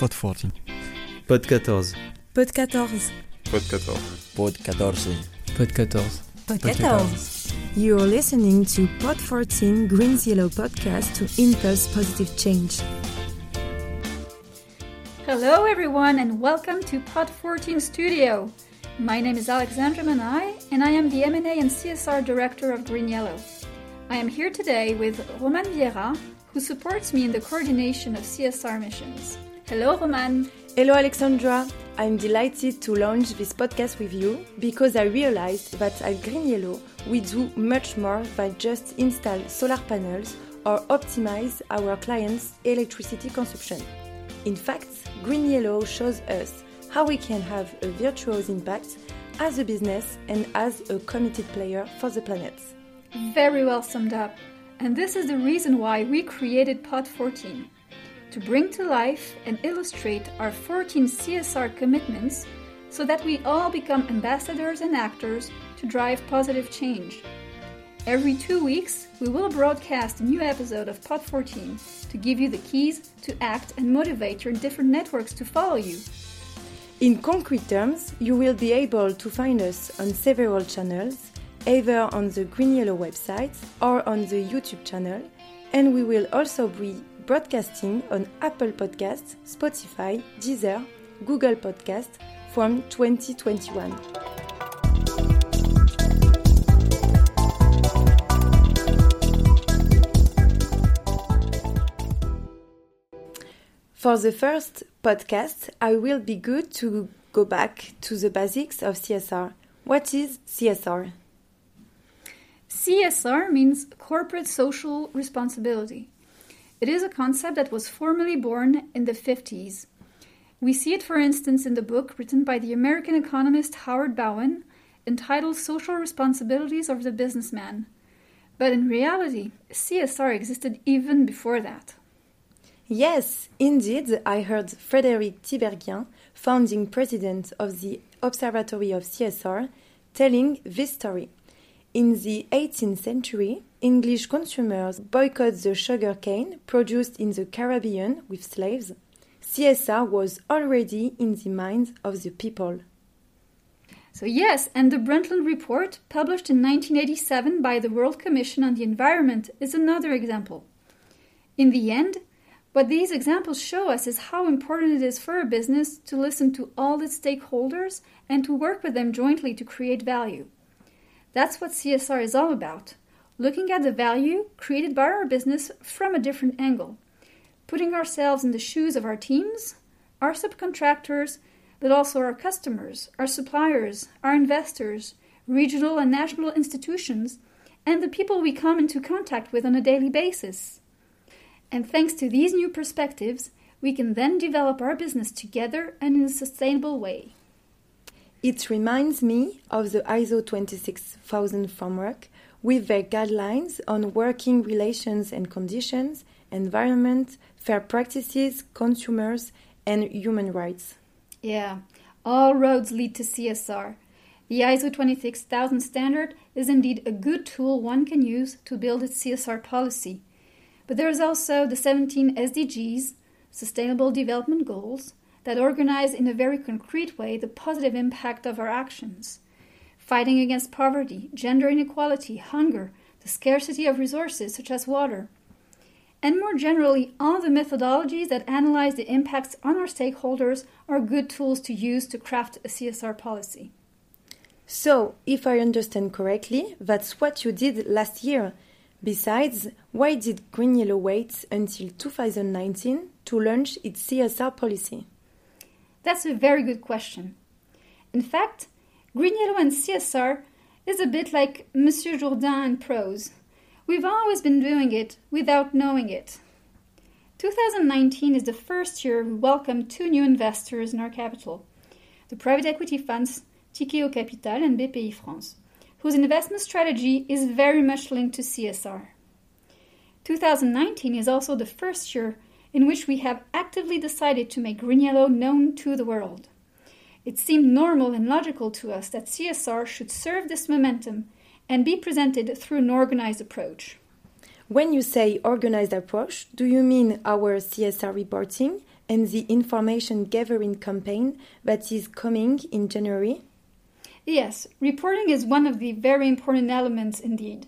Pod 14. Pod 14. Pod 14. Pod 14. Pod 14. Pod 14. Pod 14. You're listening to Pod 14 Greens Yellow podcast to impulse positive change. Hello, everyone, and welcome to Pod 14 Studio. My name is Alexandra Manai, and I am the M&A and CSR Director of Green Yellow. I am here today with Roman Vieira, who supports me in the coordination of CSR missions. Hello, Roman. Hello, Alexandra. I'm delighted to launch this podcast with you because I realized that at Green Yellow we do much more than just install solar panels or optimize our clients' electricity consumption. In fact, Green Yellow shows us how we can have a virtuous impact as a business and as a committed player for the planet. Very well summed up. And this is the reason why we created Pod 14 to bring to life and illustrate our 14 CSR commitments so that we all become ambassadors and actors to drive positive change. Every two weeks, we will broadcast a new episode of Pod 14 to give you the keys to act and motivate your different networks to follow you. In concrete terms, you will be able to find us on several channels, either on the Green Yellow website or on the YouTube channel, and we will also be broadcasting on Apple Podcasts, Spotify, Deezer, Google Podcasts from 2021. For the first podcast, I will be good to go back to the basics of CSR. What is CSR? CSR means corporate social responsibility. It is a concept that was formally born in the 50s. We see it, for instance, in the book written by the American economist Howard Bowen entitled Social Responsibilities of the Businessman. But in reality, CSR existed even before that. Yes, indeed, I heard Frédéric Tiberghien, founding president of the Observatory of CSR, telling this story. In the 18th century, English consumers boycotted the sugar cane produced in the Caribbean with slaves. CSR was already in the minds of the people. So, yes, and the Brundtland Report, published in 1987 by the World Commission on the Environment, is another example. In the end, what these examples show us is how important it is for a business to listen to all its stakeholders and to work with them jointly to create value. That's what CSR is all about looking at the value created by our business from a different angle, putting ourselves in the shoes of our teams, our subcontractors, but also our customers, our suppliers, our investors, regional and national institutions, and the people we come into contact with on a daily basis. And thanks to these new perspectives, we can then develop our business together and in a sustainable way. It reminds me of the ISO 26000 framework with their guidelines on working relations and conditions, environment, fair practices, consumers, and human rights. Yeah, all roads lead to CSR. The ISO 26000 standard is indeed a good tool one can use to build its CSR policy. But there is also the 17 SDGs, Sustainable Development Goals, that organize in a very concrete way the positive impact of our actions. Fighting against poverty, gender inequality, hunger, the scarcity of resources such as water. And more generally, all the methodologies that analyze the impacts on our stakeholders are good tools to use to craft a CSR policy. So, if I understand correctly, that's what you did last year Besides, why did Green Yellow wait until 2019 to launch its CSR policy? That's a very good question. In fact, Green Yellow and CSR is a bit like Monsieur Jourdain and prose. We've always been doing it without knowing it. 2019 is the first year we welcome two new investors in our capital the private equity funds Tikehau Capital and BPI France whose investment strategy is very much linked to CSR. 2019 is also the first year in which we have actively decided to make Green Yellow known to the world. It seemed normal and logical to us that CSR should serve this momentum and be presented through an organized approach. When you say organized approach, do you mean our CSR reporting and the information gathering campaign that is coming in January? Yes, reporting is one of the very important elements indeed.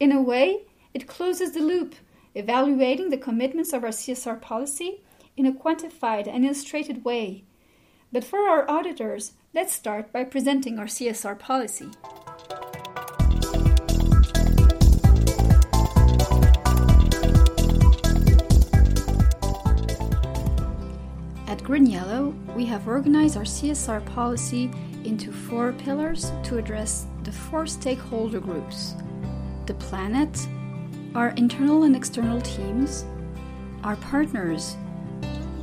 In a way, it closes the loop, evaluating the commitments of our CSR policy in a quantified and illustrated way. But for our auditors, let's start by presenting our CSR policy. At GreenYellow, we have organized our CSR policy into four pillars to address the four stakeholder groups the planet, our internal and external teams, our partners,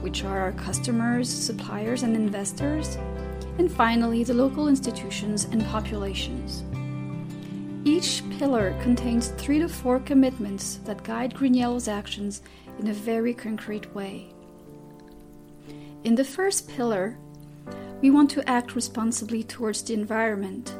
which are our customers, suppliers, and investors, and finally the local institutions and populations. Each pillar contains three to four commitments that guide GreenYellow's actions in a very concrete way. In the first pillar, we want to act responsibly towards the environment.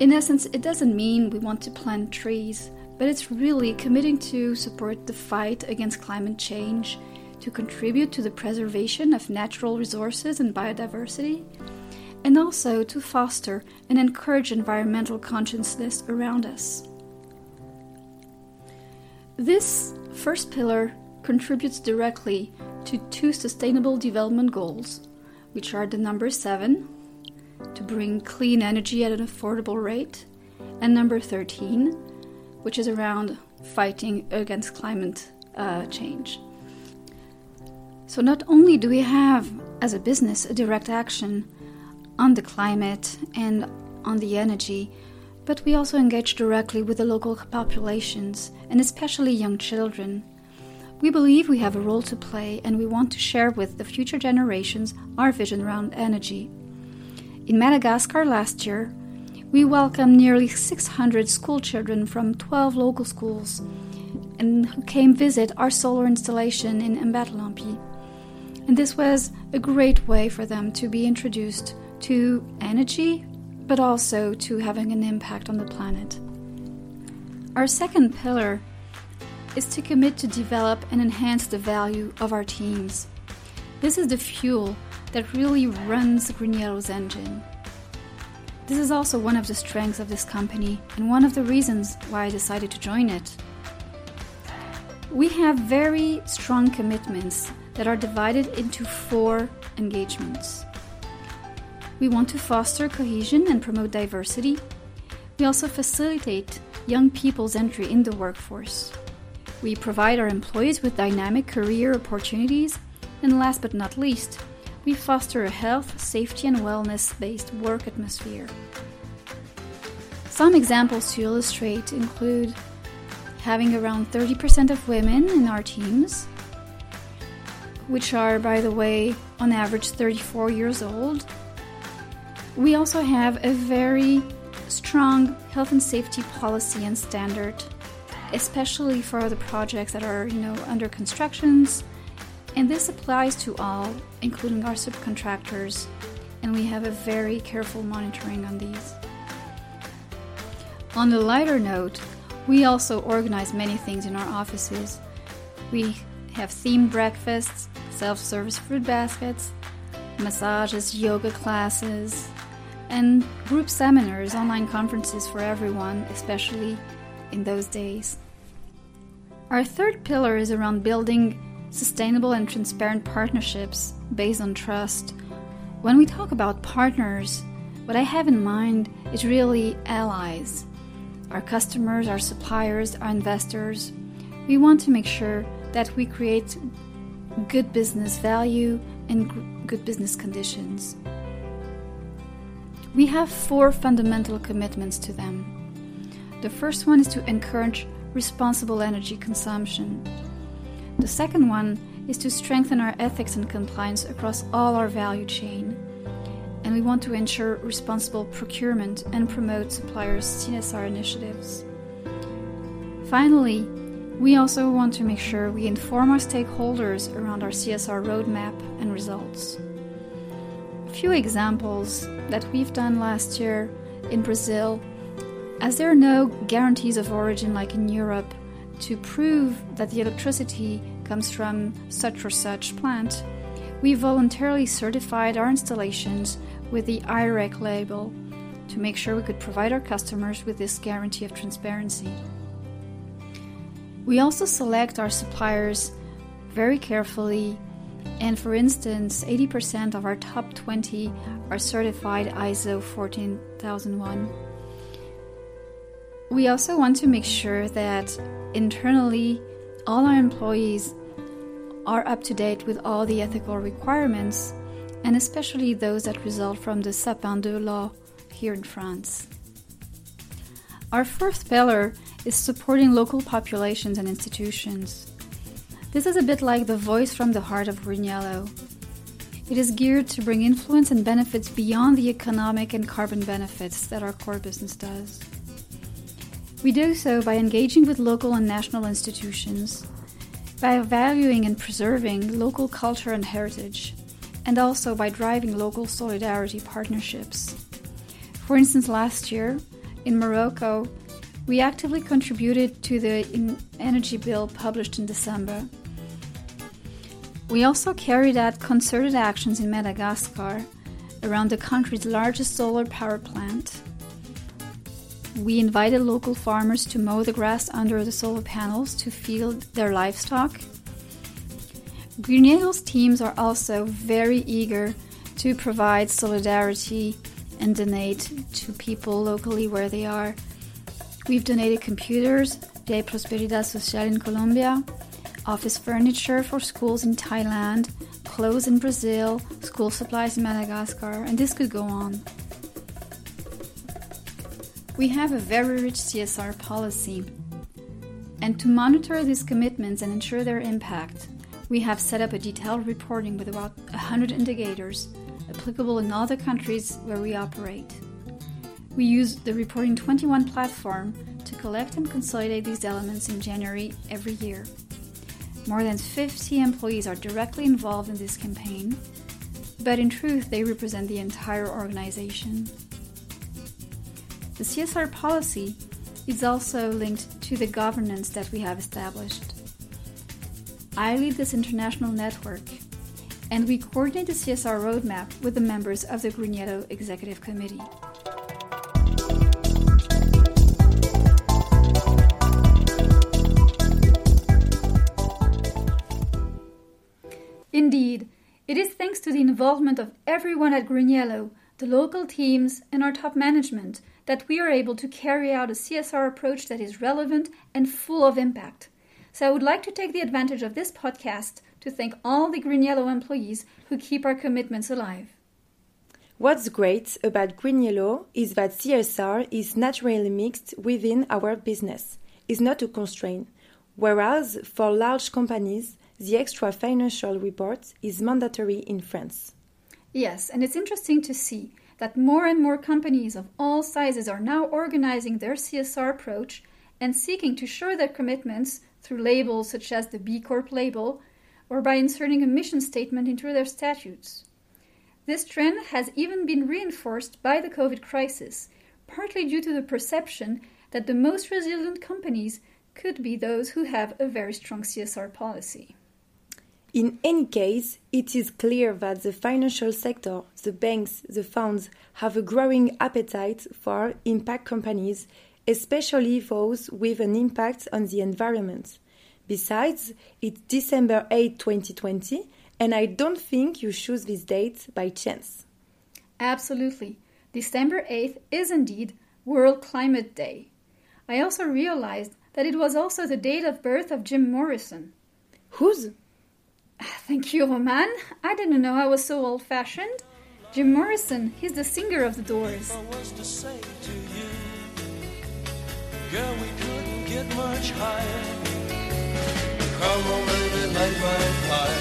In essence, it doesn't mean we want to plant trees, but it's really committing to support the fight against climate change, to contribute to the preservation of natural resources and biodiversity, and also to foster and encourage environmental consciousness around us. This first pillar contributes directly to two Sustainable Development Goals which are the number seven, to bring clean energy at an affordable rate, and number 13, which is around fighting against climate uh, change. So, not only do we have, as a business, a direct action on the climate and on the energy, but we also engage directly with the local populations, and especially young children, we believe we have a role to play and we want to share with the future generations our vision around energy. In Madagascar last year, we welcomed nearly 600 school children from 12 local schools and who came visit our solar installation in Ambatolampy. And this was a great way for them to be introduced to energy, but also to having an impact on the planet. Our second pillar is to commit to develop and enhance the value of our teams. This is the fuel that really runs GreenYellow's engine. This is also one of the strengths of this company and one of the reasons why I decided to join it. We have very strong commitments that are divided into four engagements. We want to foster cohesion and promote diversity. We also facilitate young people's entry in the workforce. We provide our employees with dynamic career opportunities, and last but not least, we foster a health, safety, and wellness based work atmosphere. Some examples to illustrate include having around 30% of women in our teams, which are, by the way, on average 34 years old. We also have a very strong health and safety policy and standard especially for the projects that are, you know, under constructions. And this applies to all, including our subcontractors, and we have a very careful monitoring on these. On the lighter note, we also organize many things in our offices. We have themed breakfasts, self service fruit baskets, massages, yoga classes, and group seminars, online conferences for everyone, especially in those days. Our third pillar is around building sustainable and transparent partnerships based on trust. When we talk about partners, what I have in mind is really allies. Our customers, our suppliers, our investors. We want to make sure that we create good business value and good business conditions. We have four fundamental commitments to them. The first one is to encourage responsible energy consumption. The second one is to strengthen our ethics and compliance across all our value chain. And we want to ensure responsible procurement and promote suppliers' CSR initiatives. Finally, we also want to make sure we inform our stakeholders around our CSR roadmap and results. A few examples that we've done last year in Brazil as there are no guarantees of origin like in Europe to prove that the electricity comes from such or such plant, we voluntarily certified our installations with the IREC label to make sure we could provide our customers with this guarantee of transparency. We also select our suppliers very carefully, and for instance, 80% of our top 20 are certified ISO 14001. We also want to make sure that internally all our employees are up to date with all the ethical requirements, and especially those that result from the Sapin II law here in France. Our fourth pillar is supporting local populations and institutions. This is a bit like the voice from the heart of GreenYellow. It is geared to bring influence and benefits beyond the economic and carbon benefits that our core business does. We do so by engaging with local and national institutions, by valuing and preserving local culture and heritage, and also by driving local solidarity partnerships. For instance, last year in Morocco, we actively contributed to the energy bill published in December. We also carried out concerted actions in Madagascar around the country's largest solar power plant we invited local farmers to mow the grass under the solar panels to feed their livestock. GreenYellow's teams are also very eager to provide solidarity and donate to people locally where they are. We've donated computers, de Prosperidad Social in Colombia, office furniture for schools in Thailand, clothes in Brazil, school supplies in Madagascar, and this could go on. We have a very rich CSR policy. And to monitor these commitments and ensure their impact, we have set up a detailed reporting with about 100 indicators applicable in all the countries where we operate. We use the Reporting 21 platform to collect and consolidate these elements in January every year. More than 50 employees are directly involved in this campaign, but in truth, they represent the entire organization. The CSR policy is also linked to the governance that we have established. I lead this international network, and we coordinate the CSR roadmap with the members of the GreenYellow Executive Committee. Indeed, it is thanks to the involvement of everyone at GreenYellow, the local teams, and our top management that we are able to carry out a CSR approach that is relevant and full of impact. So I would like to take the advantage of this podcast to thank all the GreenYellow employees who keep our commitments alive. What's great about GreenYellow is that CSR is naturally mixed within our business, is not a constraint, whereas for large companies, the extra financial report is mandatory in France. Yes, and it's interesting to see that more and more companies of all sizes are now organizing their CSR approach and seeking to show their commitments through labels such as the B Corp label or by inserting a mission statement into their statutes. This trend has even been reinforced by the COVID crisis, partly due to the perception that the most resilient companies could be those who have a very strong CSR policy. In any case, it is clear that the financial sector, the banks, the funds have a growing appetite for impact companies, especially those with an impact on the environment. Besides, it's December 8, 2020, and I don't think you choose this date by chance. Absolutely. December 8th is indeed World Climate Day. I also realized that it was also the date of birth of Jim Morrison. Whose? Thank you, Roman. I didn't know I was so old fashioned. Jim Morrison, he's the singer of the Doors. Girl, we couldn't get much higher. Come on, baby, light my fire.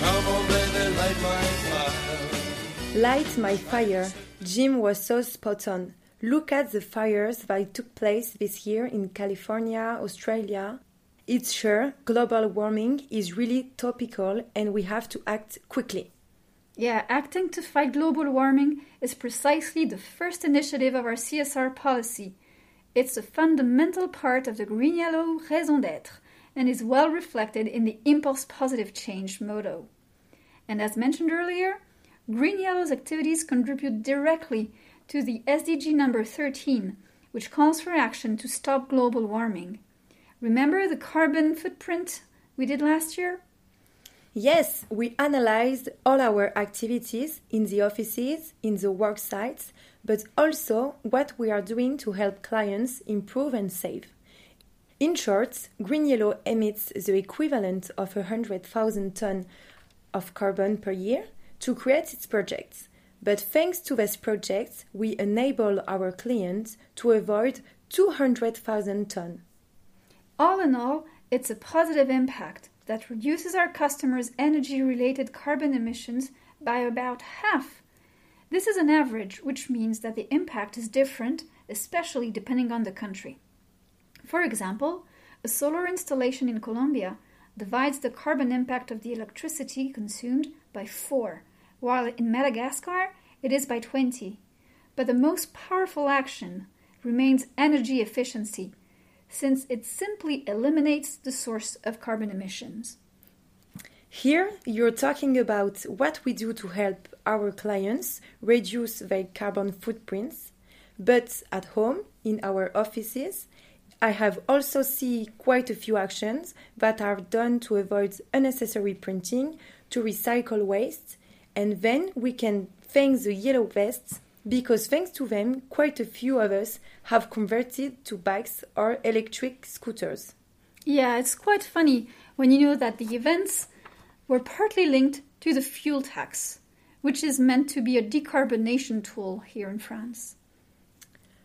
Come on, baby, light my fire. Light my fire. Jim was so spot on. Look at the fires that took place this year in California, Australia, it's sure global warming is really topical and we have to act quickly. Yeah, acting to fight global warming is precisely the first initiative of our CSR policy. It's a fundamental part of the Green Yellow raison d'etre, and is well reflected in the Impulse Positive Change motto. And as mentioned earlier, Green Yellow's activities contribute directly to the SDG number 13, which calls for action to stop global warming. Remember the carbon footprint we did last year? Yes, we analyzed all our activities in the offices, in the work sites, but also what we are doing to help clients improve and save. In short, Green Yellow emits the equivalent of 100,000 tons of carbon per year to create its projects. But thanks to these projects, we enable our clients to avoid 200,000 tons. All in all, it's a positive impact that reduces our customers' energy related carbon emissions by about half. This is an average, which means that the impact is different, especially depending on the country. For example, a solar installation in Colombia divides the carbon impact of the electricity consumed by 4, while in Madagascar it is by 20. But the most powerful action remains energy efficiency, since it simply eliminates the source of carbon emissions. Here, you're talking about what we do to help our clients reduce their carbon footprints, but at home, in our offices, I have also seen quite a few actions that are done to avoid unnecessary printing, to recycle waste, and then we can thank the yellow vests because thanks to them, quite a few of us have converted to bikes or electric scooters. Yeah, it's quite funny when you know that the events were partly linked to the fuel tax, which is meant to be a decarbonation tool here in France.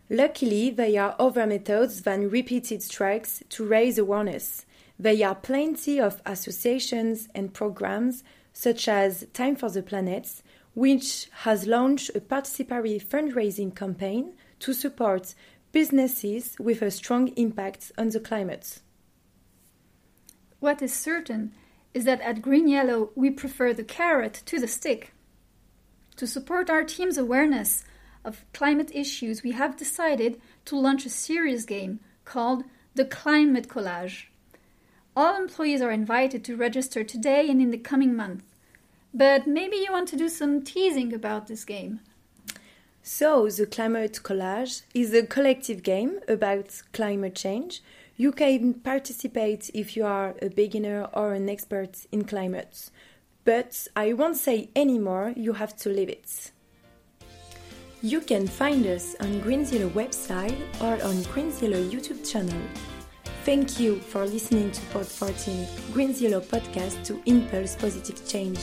Luckily, there are other methods than repeated strikes to raise awareness. There are plenty of associations and programs, such as Time for the Planet, which has launched a participatory fundraising campaign to support businesses with a strong impact on the climate. What is certain is that at Green Yellow we prefer the carrot to the stick. To support our team's awareness of climate issues, we have decided to launch a serious game called the Climate Collage. All employees are invited to register today and in the coming month. But maybe you want to do some teasing about this game. So, the Climate Collage is a collective game about climate change. You can participate if you are a beginner or an expert in climate. But I won't say any more, you have to leave it. You can find us on GreenYellow's website or on GreenYellow's YouTube channel. Thank you for listening to Pod 14 GreenYellow's podcast to impulse positive change.